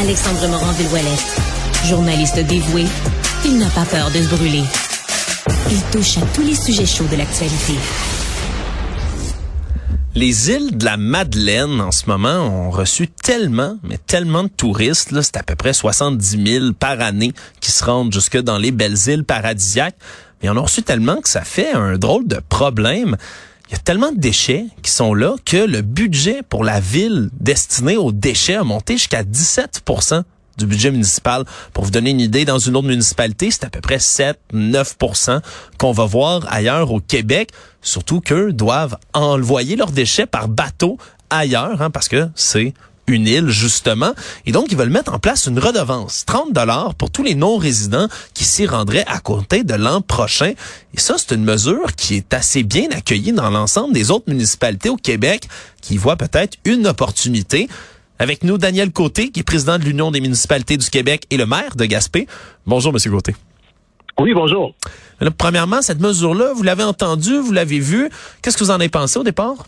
Alexandre Morand-Villouellette. Journaliste dévoué, il n'a pas peur de se brûler. Il touche à tous les sujets chauds de l'actualité. Les îles de la Madeleine, en ce moment, ont reçu tellement, mais tellement de touristes. C'est à peu près 70 000 par année qui se rendent jusque dans les belles îles paradisiaques. Mais on a reçu tellement que ça fait un drôle de problème. Il y a tellement de déchets qui sont là que le budget pour la ville destiné aux déchets a monté jusqu'à 17% du budget municipal. Pour vous donner une idée, dans une autre municipalité, c'est à peu près 7-9% qu'on va voir ailleurs au Québec. Surtout qu'eux doivent envoyer leurs déchets par bateau ailleurs, hein, parce que c'est une île, justement. Et donc, ils veulent mettre en place une redevance, 30 dollars pour tous les non-résidents qui s'y rendraient à compter de l'an prochain. Et ça, c'est une mesure qui est assez bien accueillie dans l'ensemble des autres municipalités au Québec qui voient peut-être une opportunité. Avec nous, Daniel Côté, qui est président de l'Union des municipalités du Québec et le maire de Gaspé. Bonjour, Monsieur Côté. Oui, bonjour. premièrement, cette mesure-là, vous l'avez entendue, vous l'avez vue. Qu'est-ce que vous en avez pensé au départ?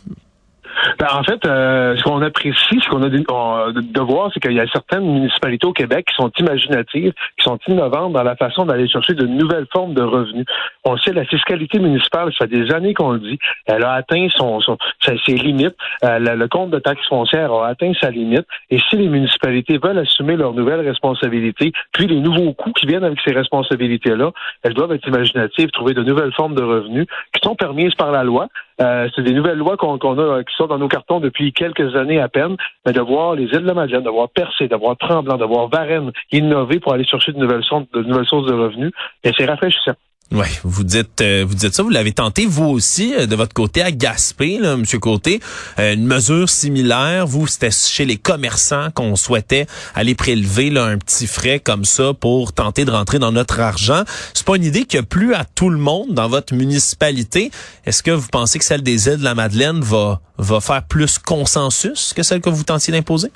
Ben, en fait, euh, ce qu'on apprécie, ce qu'on a de, voir, c'est qu'il y a certaines municipalités au Québec qui sont imaginatives, qui sont innovantes dans la façon d'aller chercher de nouvelles formes de revenus. On sait la fiscalité municipale, ça fait des années qu'on le dit, elle a atteint son, ses limites. Euh, le, compte de taxes foncières a atteint sa limite. Et si les municipalités veulent assumer leurs nouvelles responsabilités, puis les nouveaux coûts qui viennent avec ces responsabilités-là, elles doivent être imaginatives, trouver de nouvelles formes de revenus qui sont permises par la loi. Euh, c'est des nouvelles lois qu'on a qui sont dans nos cartons depuis quelques années à peine, mais de voir les îles de la Madeleine, de voir Percé, de voir Tremblant, de voir Varennes innover pour aller chercher de nouvelles sources de, nouvelles sources de revenus, et c'est rafraîchissant. Oui, vous dites euh, vous dites ça, vous l'avez tenté vous aussi euh, de votre côté à Gaspé, là, Monsieur Côté, euh, une mesure similaire. Vous, c'était chez les commerçants qu'on souhaitait aller prélever là, un petit frais comme ça pour tenter de rentrer dans notre argent. C'est pas une idée qui a plu à tout le monde dans votre municipalité. Est-ce que vous pensez que celle des îles de la Madeleine va va faire plus consensus que celle que vous tentiez d'imposer?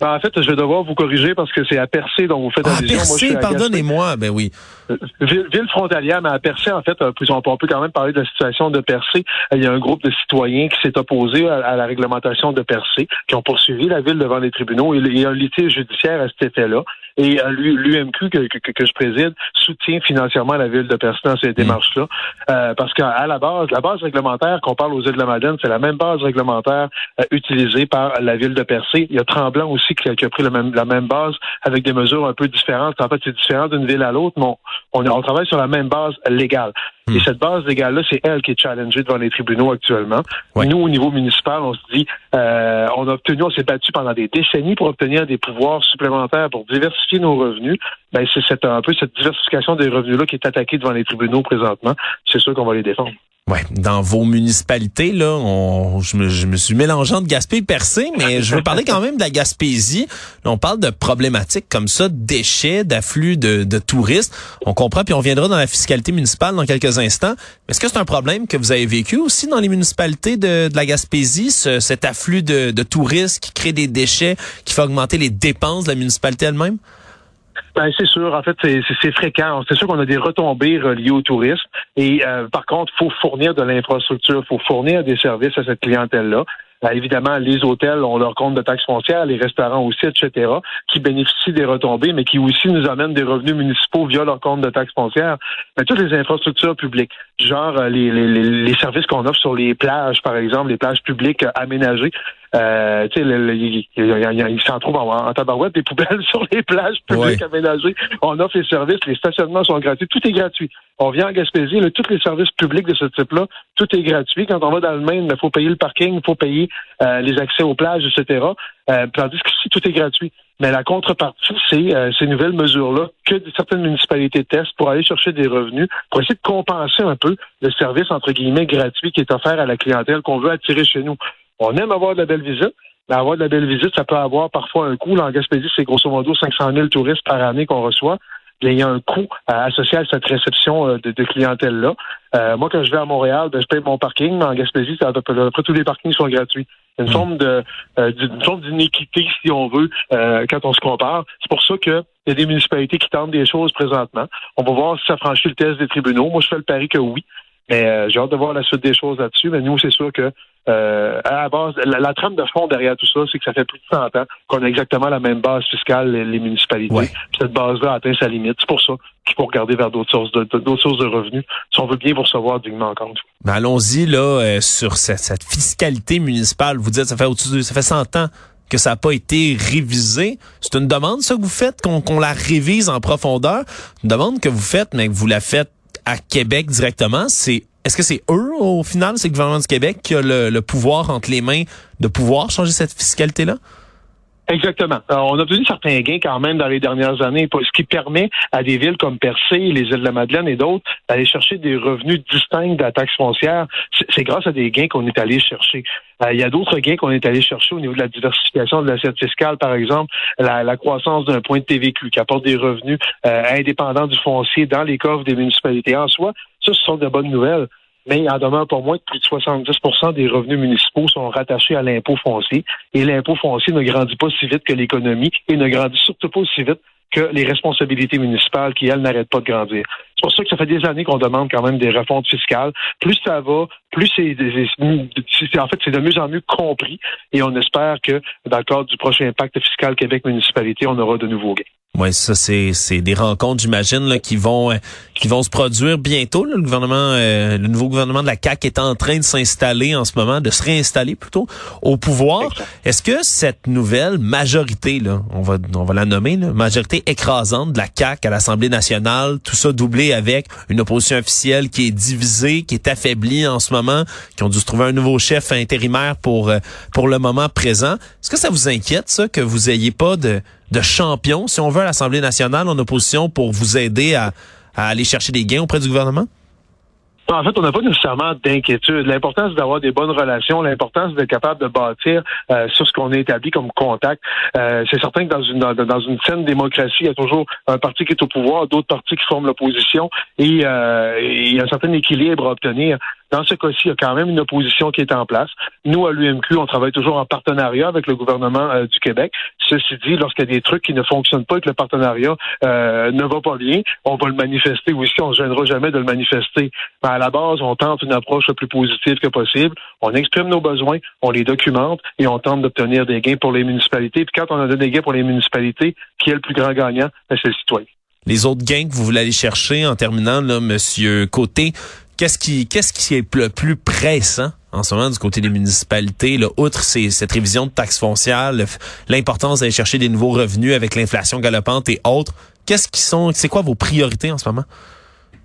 Ben, en fait, je vais devoir vous corriger parce que c'est à Percé dont vous faites ah, Percé, pardonnez-moi, ben oui. Euh, ville, frontalière, mais à Percé, en fait, on peut quand même parler de la situation de Percé. Il y a un groupe de citoyens qui s'est opposé à, la réglementation de Percé, qui ont poursuivi la ville devant les tribunaux. Il y a un litige judiciaire à cet effet-là. Et euh, l'UMQ que, que, je préside soutient financièrement la ville de Percé dans ces mm. démarches-là. Euh, parce qu'à la base, la base réglementaire qu'on parle aux îles de la Madeleine, c'est la même base réglementaire utilisée par la ville de Percé. Il y a Tremblant aussi qui a, pris la même, la même base avec des mesures un peu différentes. En fait, c'est différent d'une ville à l'autre, mais on, on, travaille sur la même base légale. Hmm. Et cette base légale-là, c'est elle qui est challengée devant les tribunaux actuellement. Nous, au niveau municipal, on se dit, euh, on a obtenu, on s'est battu pendant des décennies pour obtenir des pouvoirs supplémentaires pour diversifier nos revenus. Ben, c'est un peu cette diversification des revenus-là qui est attaquée devant les tribunaux présentement. C'est sûr qu'on va les défendre. Ouais, dans vos municipalités là, on, je, me, suis mélangeant de Gaspé Percé, mais je veux parler quand même de la Gaspésie. on parle de problématiques comme ça, déchets, d'afflux de, de, touristes. On comprend, puis on viendra dans la fiscalité municipale dans quelques instants. Est-ce que c'est un problème que vous avez vécu aussi dans les municipalités de, de la Gaspésie, ce, cet afflux de, de touristes qui crée des déchets, qui fait augmenter les dépenses de la municipalité elle-même? Ben, c'est sûr. En fait, c'est fréquent. C'est sûr qu'on a des retombées reliées au tourisme. Et euh, par contre, il faut fournir de l'infrastructure, il faut fournir des services à cette clientèle-là. Ben, évidemment, les hôtels ont leur compte de taxes foncières, les restaurants aussi, etc., qui bénéficient des retombées, mais qui aussi nous amènent des revenus municipaux via leur compte de taxes foncières. Mais toutes les infrastructures publiques, genre euh, les, les, les services qu'on offre sur les plages, par exemple, les plages publiques aménagées, euh, tu sais, il, s'en trouve en, en, tabarouette des poubelles sur les plages publiques aménagées. On offre les services, les stationnements sont gratuits, tout est gratuit. On vient en Gaspésie, là, tous les services publics de ce type-là, tout est gratuit. Quand on va dans le Maine, il faut payer le parking, il faut payer euh, les accès aux plages, etc. Euh, tandis que ici, tout est gratuit. Mais la contrepartie, c'est euh, ces nouvelles mesures-là que certaines municipalités testent pour aller chercher des revenus, pour essayer de compenser un peu le service, entre guillemets, gratuit qui est offert à la clientèle qu'on veut attirer chez nous. On aime avoir de la belle visite, mais avoir de la belle visite, ça peut avoir parfois un coût. en Gaspésie, c'est grosso modo 500 000 touristes par année qu'on reçoit. Il y a un coût euh, associé à cette réception euh, de, clientèle-là. Euh, moi, quand je vais à Montréal, ben, je paye mon parking, mais en Gaspésie, à peu près tous les parkings sont gratuits. Une hmm. forme de une forme d'inéquité, si on veut, quand on se compare. C'est pour ça que il y a des municipalités qui tentent des choses présentement. On va voir si ça franchit le test des tribunaux. Moi, je fais le pari que oui. Mais j'ai hâte de voir la suite des choses là-dessus. Mais nous, c'est sûr que euh, à la base, la, trame de fond derrière tout ça, c'est que ça fait plus de 100 ans qu'on a exactement la même base fiscale, les, municipalités. Cette base-là atteint sa limite. C'est pour ça qu'il faut regarder vers d'autres sources de, d'autres sources de revenus si on veut bien vous recevoir dignement en compte. Mais allons-y là euh, sur cette, cette, fiscalité municipale. Vous dites ça fait au-dessus ça fait 100 ans que ça n'a pas été révisé. C'est une demande, ça, que vous faites, qu'on la révise en profondeur. Une demande que vous faites, mais que vous la faites à Québec directement. C'est est-ce que c'est eux, au final, c'est le gouvernement du Québec qui a le, pouvoir entre les mains de pouvoir changer cette fiscalité-là? Exactement. on a obtenu certains gains quand même dans les dernières années, ce qui permet à des villes comme Percé, les îles de la Madeleine et d'autres d'aller chercher des revenus distincts de la taxe foncière. C'est grâce à des gains qu'on est allé chercher. Euh, il y a d'autres gains qu'on est allé chercher au niveau de la diversification de l'assiette fiscale, par exemple, la, croissance d'un point de TVQ qui apporte des revenus euh, indépendants du foncier dans les coffres des municipalités. En soi, ce sont de bonnes nouvelles mais il en demeure pour moins que plus de 70% des revenus municipaux sont rattachés à l'impôt foncier. Et l'impôt foncier ne grandit pas si vite que l'économie et ne grandit surtout pas aussi vite que les responsabilités municipales qui, elles, n'arrêtent pas de grandir. C'est pour ça que ça fait des années qu'on demande quand même des refontes fiscales. Plus ça va, plus c'est en fait c'est de mieux en mieux compris et on espère que dans le cadre du prochain pacte fiscal Québec municipalité, on aura de nouveaux gains. Oui, ça c'est c'est des rencontres, j'imagine, là, qui vont euh, qui vont se produire bientôt. Le gouvernement, euh, le nouveau gouvernement de la CAC est en train de s'installer en ce moment, de se réinstaller plutôt au pouvoir. Est-ce que cette nouvelle majorité, là, on va on va la nommer, là, majorité écrasante de la CAC à l'Assemblée nationale, tout ça doublé avec une opposition officielle qui est divisée, qui est affaiblie en ce moment, qui ont dû se trouver un nouveau chef intérimaire pour euh, pour le moment présent. Est-ce que ça vous inquiète ça que vous ayez pas de de champion, si on veut, à l'Assemblée nationale en opposition pour vous aider à, aller chercher des gains auprès du gouvernement? En fait, on n'a pas nécessairement d'inquiétude. L'important, c'est d'avoir des bonnes relations. L'important, c'est d'être capable de bâtir euh, sur ce qu'on a établi comme contact. Euh, c'est certain que dans une une saine démocratie, il y a toujours un parti qui est au pouvoir, d'autres partis qui forment l'opposition, et, euh, il y a un certain équilibre à obtenir. Dans ce cas-ci, il y a quand même une opposition qui est en place. Nous, à l'UMQ, on travaille toujours en partenariat avec le gouvernement euh, du Québec. Ceci dit, lorsqu'il y a des trucs qui ne fonctionnent pas et que le partenariat euh, ne va pas bien, on va le manifester aussi. On ne se gênera jamais de le manifester. À la base, on tente une approche le plus positive que possible. On exprime nos besoins, on les documente et on tente d'obtenir des gains pour les municipalités. Puis quand on a des gains pour les municipalités, qui est le plus grand gagnant? Ben, c'est le citoyen. Les autres gains que vous voulez aller chercher en terminant, là, Monsieur Côté, Qu'est-ce qui, qu'est-ce qui est le plus pressant en ce moment du côté des municipalités, là, outre cette révision de taxes foncières, l'importance d'aller chercher des nouveaux revenus avec l'inflation galopante et autres, qu'est-ce qui sont, c'est quoi vos priorités en ce moment?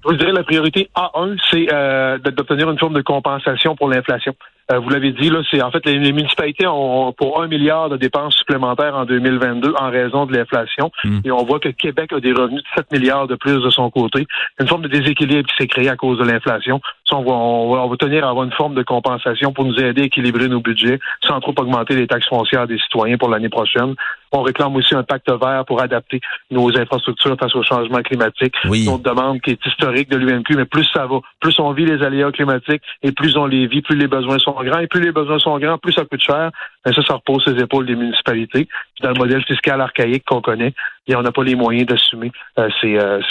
Je dirais la priorité A1, c'est euh, d'obtenir une forme de compensation pour l'inflation. Euh, vous l'avez dit, là, c'est en fait les, municipalités ont pour un milliard de dépenses supplémentaires en 2022 en raison de l'inflation. Hmm. Et on voit que Québec a des revenus de 7 milliards de plus de son côté. Une forme de déséquilibre qui s'est créé à cause de l'inflation. On va, on, va, tenir à avoir une forme de compensation pour nous aider à équilibrer nos budgets sans trop augmenter les taxes foncières des citoyens pour l'année prochaine. On réclame aussi un pacte vert pour adapter nos infrastructures face au changement climatique. Oui. Une demande qui est historique de l'UMQ, mais plus ça va, plus on vit les aléas climatiques et plus on les vit, plus les besoins sont grands. Et plus les besoins sont grands, plus ça coûte cher. Et ça, ça repose sur les épaules des municipalités. dans le modèle fiscal archaïque qu'on connaît, et on n'a pas les moyens d'assumer euh, ces, euh,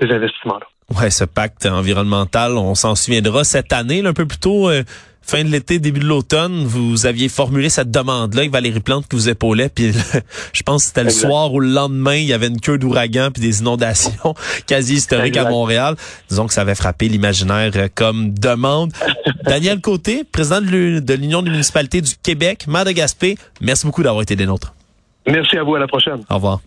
ces, investissements-là. Ouais, ce pacte environnemental, on s'en souviendra cette année, un peu plus tôt, euh, fin de l'été, début de l'automne, vous aviez formulé cette demande-là avec Valérie Plante qui vous épaulait, puis je pense que c'était le soir ou le lendemain, il y avait une queue d'ouragan puis des inondations quasi historiques à Montréal. Disons que ça avait frappé l'imaginaire euh, comme demande. Daniel Côté, président de l'Union des municipalités du Québec, maire de Gaspé, merci beaucoup d'avoir été des nôtres. Merci à vous, à la prochaine. Au revoir.